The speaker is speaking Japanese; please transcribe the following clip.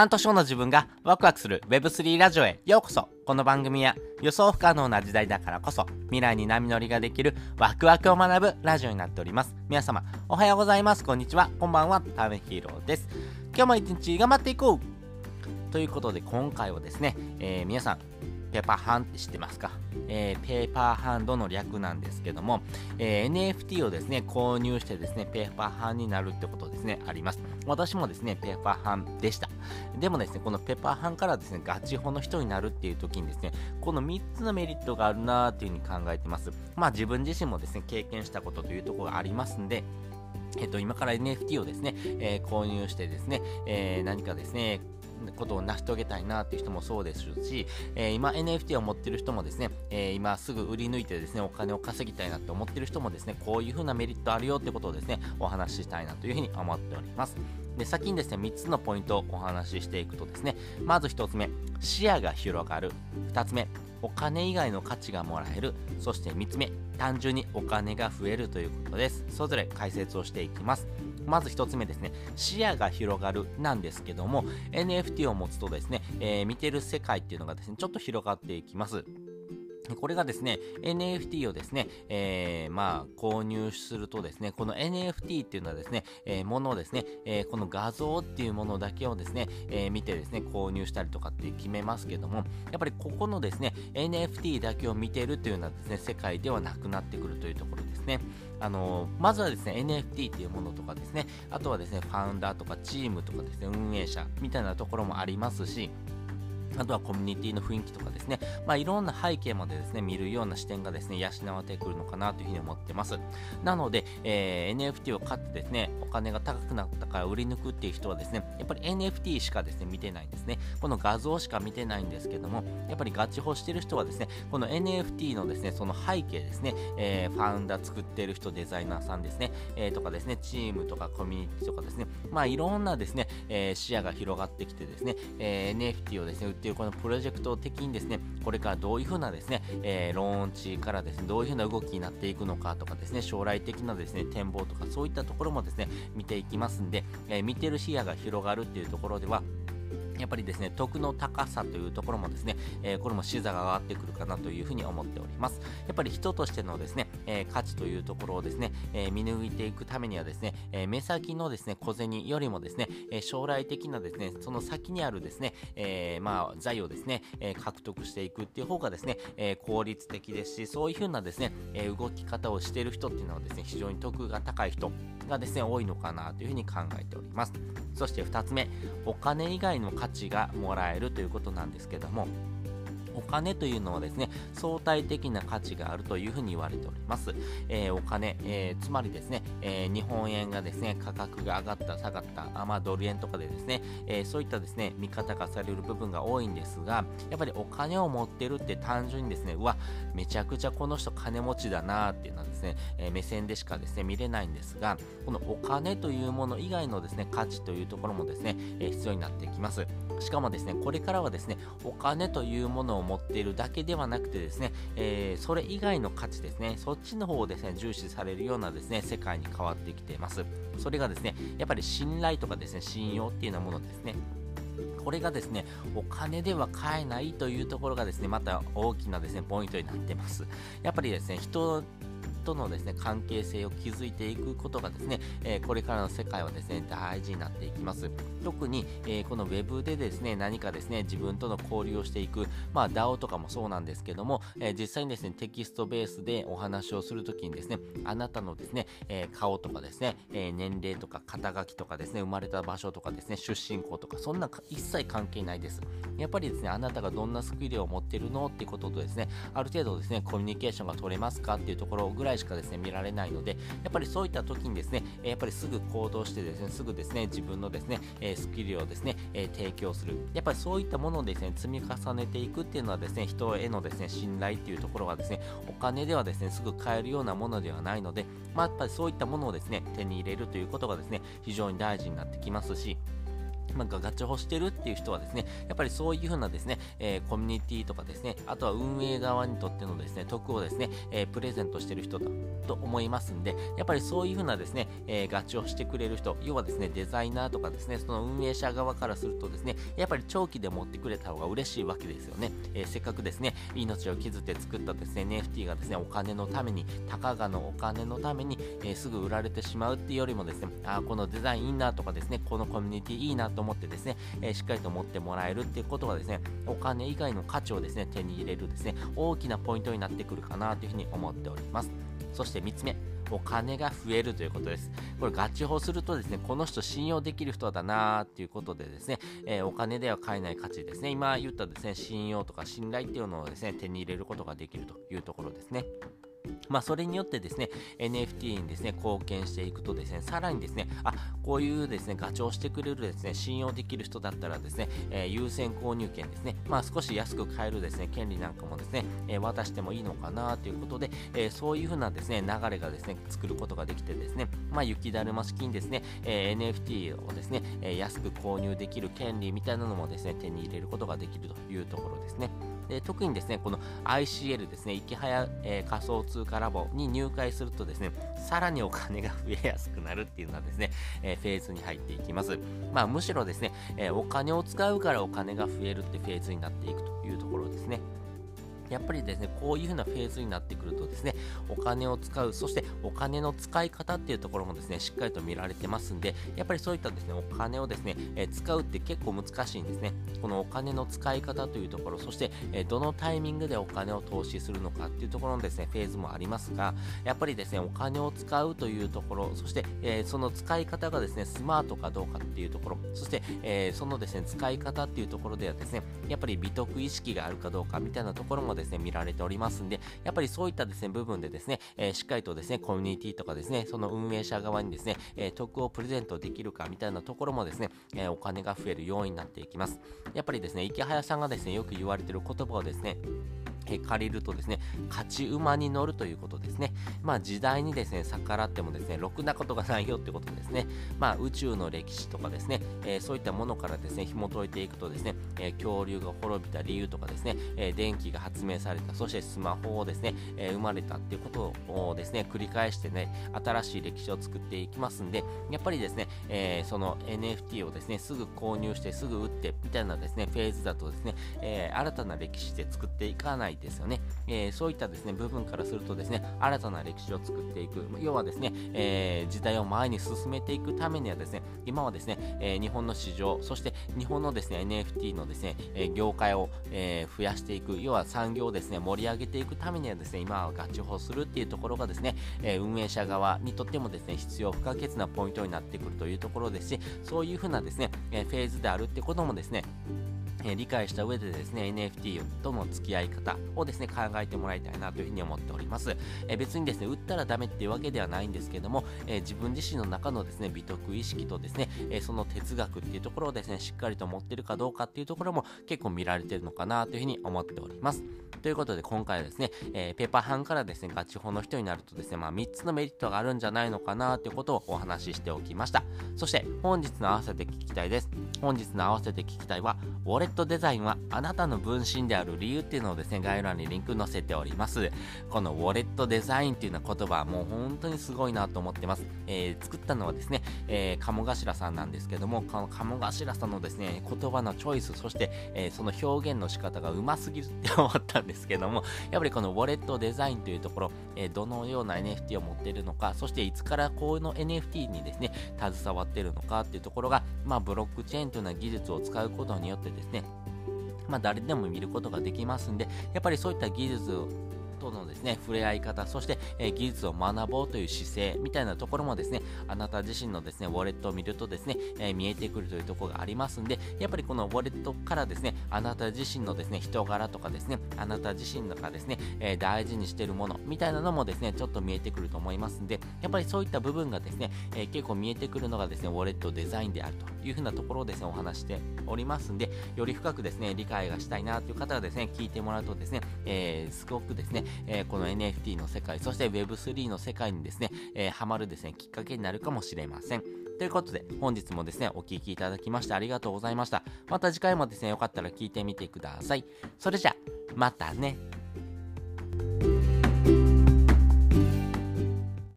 半年後の自分がワクワクする Web3 ラジオへようこそこの番組は予想不可能な時代だからこそ未来に波乗りができるワクワクを学ぶラジオになっております。皆様おはようございます。こんにちは。こんばんは。タウンヒーローです。今日も一日頑張っていこうということで今回はですね、えー、皆さんペーパーハンって知ってますか、えー、ペーパーハンドの略なんですけども、えー、NFT をですね、購入してですね、ペーパーハンになるってことですね、あります。私もですね、ペーパーハンでした。でもですね、このペッパーハンからですね、ガチホの人になるっていう時にですね、この3つのメリットがあるなーっていうふうに考えてます。まあ自分自身もですね、経験したことというところがありますんで、えっと、今から NFT をですね、えー、購入してですね、えー、何かですね、ことを成し遂げたいなっていう人もそうですし、えー、今 NFT を持ってる人もですね、えー、今すぐ売り抜いてですね、お金を稼ぎたいなって思ってる人もですね、こういう風なメリットあるよってことをですね、お話ししたいなというふうに思っております。で、先にですね、3つのポイントをお話ししていくとですね、まず1つ目、視野が広がる。2つ目、お金以外の価値がもらえる。そして3つ目、単純にお金が増えるということです。それぞれ解説をしていきます。まず1つ目ですね、視野が広がるなんですけども、NFT を持つとですね、えー、見てる世界っていうのがですね、ちょっと広がっていきます。これがですね、NFT をですね、えー、まあ、購入するとですね、この NFT っていうのはですね、えー、ものをですね、えー、この画像っていうものだけをですね、えー、見てですね、購入したりとかって決めますけども、やっぱりここのですね、NFT だけを見てるというようなですね、世界ではなくなってくるというところですね。あのまずはですね、NFT っていうものとかですね、あとはですね、ファウンダーとかチームとかですね、運営者みたいなところもありますし、あとはコミュニティの雰囲気とかですね、まあ、いろんな背景までですね、見るような視点がですね、養わってくるのかなというふうに思ってます。なので、えー、NFT を買ってですね、お金が高くなったから売り抜くっていう人はですね、やっぱり NFT しかですね、見てないんですね。この画像しか見てないんですけども、やっぱりガチホしてる人はですね、この NFT のですね、その背景ですね、えー、ファウンダー作ってる人、デザイナーさんですね、えー、とかですね、チームとかコミュニティとかですね、まあいろんなですね、え、視野が広がってきてですね、え、NFT をですね、売っていうこのプロジェクト的にですね、これからどういうふうなですね、えー、ローンチからですね、どういうふうな動きになっていくのかとかですね、将来的なですね、展望とかそういったところもですね、見ていきますんで、えー、見てる視野が広がるっていうところでは、やっぱりですね、得の高さというところもですね、えー、これも視座が上がってくるかなというふうに思っております。やっぱり人としてのですね、えー、価値というところをですね、えー、見抜いていくためにはですね、え目先のですね、小銭よりもですね、え将来的なですね、その先にあるですね、えまあ、財をですね、え獲得していくっていう方がですね、え効率的ですし、そういうふうなですね、え動き方をしている人っていうのはですね、非常に得が高い人がですね、多いのかなというふうに考えております。そして2つ目、お金以外の価値がもらえるということなんですけども、お金というのはですね、相対的な価値があるというふうに言われております。えー、お金、えー、つまりですね、えー、日本円がですね、価格が上がった、下がった、あまあ、ドル円とかでですね、えそういったですね、見方がされる部分が多いんですが、やっぱりお金を持ってるって単純にですね、うわ、めちゃくちゃこの人金持ちだなっていうのはですね、え目線でしかですね、見れないんですが、このお金というもの以外のですね、価値というところもですね、え必要になってきます。しかもですね、これからはですね、お金というものを持っているだけではなくてですね、えー、それ以外の価値ですね、そっちの方をですね、重視されるようなですね、世界に変わってきています。それがですね、やっぱり信頼とかですね、信用っていうようなものですね。これがですね、お金では買えないというところがですね、また大きなですね、ポイントになってます。やっぱりですね、人とのですね、関係性を築いていくことがですね、え、これからの世界はですね、大事になっていきます。特に、え、この Web でですね、何かですね、自分との交流をしていく、まあ DAO とかもそうなんですけども、え、実際にですね、テキストベースでお話をするときにですね、あなたのですね、え顔とかですね、え年齢とか肩書きとかですね、生まれた場所とかですね、出身校とか、そんな一切関係ないです。やっぱりですね、あなたがどんなスキルを持ってるのってこととですね、ある程度ですね、コミュニケーションが取れますかっていうところぐらいしかですね、見られないので、やっぱりそういった時にですね、やっぱりすぐ行動してですね、すぐですね、自分のですね、えスキルをですね、え提供する。やっぱりそういったものをですね、積み重ねていくっていうのはですね、人へのですね、信頼っていうところがですね、お金ではですね、すぐ買えるようなものではないので、まあ、やっぱりそういったものをですね、手に入れるということがですね、非常に大事になってきますし、まあ、ガチホしてるっていう人はですね、やっぱりそういうふうなですね、えー、コミュニティとかですね、あとは運営側にとってのですね、得をですね、えー、プレゼントしてる人だと思いますんで、やっぱりそういうふうなですね、えー、ガチをしてくれる人、要はですね、デザイナーとかですね、その運営者側からするとですね、やっぱり長期で持ってくれた方が嬉しいわけですよね。えせっかくですね、命を削って作ったですね、NFT がですね、お金のために、たかがのお金のために、えすぐ売られてしまうっていうよりもですね、あこのデザインいいなとかですね、このコミュニティいいなとと思ってですね、えしっかりと持ってもらえるっていうことがですね、お金以外の価値をですね、手に入れるですね、大きなポイントになってくるかなというふうに思っております。そして3つ目、お金が増えるということです。これ、ガチ法するとですね、この人信用できる人だなーっていうことでですね、えー、お金では買えない価値ですね、今言ったですね、信用とか信頼っていうのをですね、手に入れることができるというところですね。まあ、それによってですね、NFT にですね、貢献していくとですね、さらにですね、あ、こういうですね、ガチョウしてくれるですね、信用できる人だったらですね、えー、優先購入権ですね、まあ、少し安く買えるですね、権利なんかもですね、えー、渡してもいいのかなということで、えー、そういうふうなですね、流れがですね、作ることができてですね、まあ、雪だるま式にですね、え NFT をですね、え安く購入できる権利みたいなのもですね、手に入れることができるというところですね。で特にですね、この ICL ですね、いきはや、えー、仮想通貨ラボに入会するとですね、さらにお金が増えやすくなるっていうのはですね、えー、フェーズに入っていきます。まあ、むしろですね、えー、お金を使うからお金が増えるってフェーズになっていくというところですね。やっぱりですね、こういう風なフェーズになってくるとですね、お金を使う、そしてお金の使い方っていうところもですね、しっかりと見られてますんで、やっぱりそういったですね、お金をですね、え、使うって結構難しいんですね。このお金の使い方というところ、そして、え、どのタイミングでお金を投資するのかっていうところのですね、フェーズもありますが、やっぱりですね、お金を使うというところ、そして、えー、その使い方がですね、スマートかどうかっていうところ、そして、えそのですね、使い方っていうところではですね、やっぱり美徳意識があるかどうかみたいなところもですね、ですね見られておりますますんで、やっぱりそういったですね、部分でですね、えー、しっかりとですね、コミュニティとかですね、その運営者側にですね、えー、得をプレゼントできるかみたいなところもですね、えー、お金が増える要因になっていきます。やっぱりですね、池早さんがですね、よく言われてる言葉をですね、え借りるとですね、勝ち馬に乗るということですね。まあ時代にですね、逆らってもですね、ろくなことがないよってことですね。まあ宇宙の歴史とかですね、えー、そういったものからですね、紐解いていくとですね、えー、恐竜が滅びた理由とかですね、えー、電気が発明された、そしてスマホをですね、え生まれたっていうことをですね、繰り返してね、新しい歴史を作っていきますんで、やっぱりですね、えその NFT をですね、すぐ購入してすぐ売ってみたいなですね、フェーズだとですね、え新たな歴史で作っていかないないですよね。えー、そういったですね、部分からするとですね、新たな歴史を作っていく。要はですね、えー、時代を前に進めていくためにはですね、今はですね、えー、日本の市場、そして日本のですね、NFT のですね、え業界を、え増やしていく、要は産業をですね、盛り上げていくためにはですね、今はガチ法するっていうところがですね、え運営者側にとってもですね、必要不可欠なポイントになってくるというところですし、そういうふうなですね、えフェーズであるってこともですね、え理解した上でですね、NFT との付き合い方をですね、考えてもらいたいなというふうに思っております。え別にですね、売ったらダメっていうわけではないんですけども、え自分自身の中のですね、美徳意識とですね、えその哲学っていうところをですね、しっかりと持ってるかどうかっていうところも結構見られてるのかなというふうに思っております。ということで今回はですね、えー、ペーパー班からですね、ガチ法の人になるとですね、まあ3つのメリットがあるんじゃないのかなということをお話ししておきました。そして本日の合わせて聞きたいです。本日の合わせて聞きたいは、ウォレットデザインはあなたの分身である理由っていうのをですね、概要欄にリンク載せております。このウォレットデザインっていうような言葉はもう本当にすごいなと思ってます。えー、作ったのはですね、えー、鴨頭さんなんですけども、この鴨頭さんのですね、言葉のチョイス、そして、えー、その表現の仕方がうますぎるって思ったんですけども、やっぱりこのウォレットデザインというところ、え、どのような NFT を持っているのか、そしていつからこの NFT にですね、携わってるのかっていうところが、まあ、ブロックチェーンというような技術を使うことによってですね、まあ、誰でも見ることができますんで、やっぱりそういった技術とのですね、触れ合い方、そして、えー、技術を学ぼうという姿勢みたいなところもですね、あなた自身のですね、ウォレットを見るとですね、えー、見えてくるというところがありますんで、やっぱりこのウォレットからですね、あなた自身のですね、人柄とかですね、あなた自身がですね、えー、大事にしているものみたいなのもですね、ちょっと見えてくると思いますんで、やっぱりそういった部分がですね、え結構見えてくるのがですね、ウォレットデザインであると。いうふうなところをですね、お話しておりますんで、より深くですね、理解がしたいなという方はですね、聞いてもらうとですね、えすごくですね、えー、この NFT の世界、そして Web3 の世界にですね、えー、ハマるですね、きっかけになるかもしれません。ということで、本日もですね、お聴きいただきましてありがとうございました。また次回もですね、よかったら聞いてみてください。それじゃ、またね。